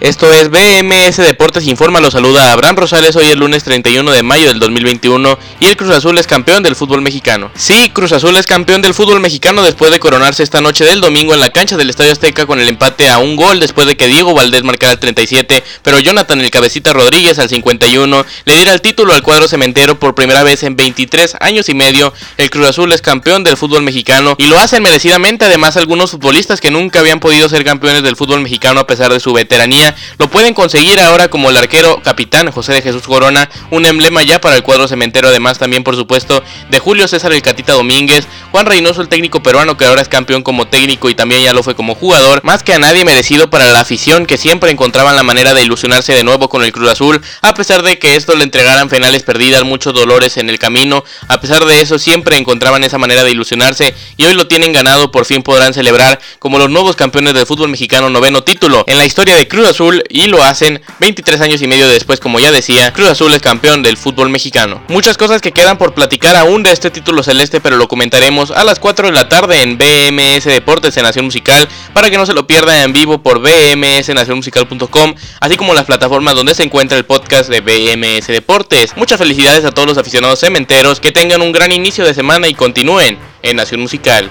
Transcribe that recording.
Esto es BMS Deportes Informa, lo saluda Abraham Rosales, hoy es lunes 31 de mayo del 2021 y el Cruz Azul es campeón del fútbol mexicano. Sí, Cruz Azul es campeón del fútbol mexicano después de coronarse esta noche del domingo en la cancha del Estadio Azteca con el empate a un gol después de que Diego Valdés marcara el 37, pero Jonathan el Cabecita Rodríguez al 51 le diera el título al cuadro cementero por primera vez en 23 años y medio. El Cruz Azul es campeón del fútbol mexicano y lo hacen merecidamente además algunos futbolistas que nunca habían podido ser campeones del fútbol mexicano a pesar de su veteranía lo pueden conseguir ahora como el arquero capitán José de Jesús Corona, un emblema ya para el cuadro cementero, además también por supuesto de Julio César el Catita Domínguez, Juan Reynoso el técnico peruano que ahora es campeón como técnico y también ya lo fue como jugador, más que a nadie merecido para la afición que siempre encontraban la manera de ilusionarse de nuevo con el Cruz Azul, a pesar de que esto le entregaran penales perdidas, muchos dolores en el camino, a pesar de eso siempre encontraban esa manera de ilusionarse y hoy lo tienen ganado, por fin podrán celebrar como los nuevos campeones del fútbol mexicano noveno título en la historia de Cruz Azul y lo hacen 23 años y medio después, como ya decía, Cruz Azul es campeón del fútbol mexicano. Muchas cosas que quedan por platicar aún de este título celeste, pero lo comentaremos a las 4 de la tarde en BMS Deportes en Nación Musical, para que no se lo pierdan en vivo por bmsnacionmusical.com, así como las plataformas donde se encuentra el podcast de BMS Deportes. Muchas felicidades a todos los aficionados cementeros, que tengan un gran inicio de semana y continúen en Nación Musical.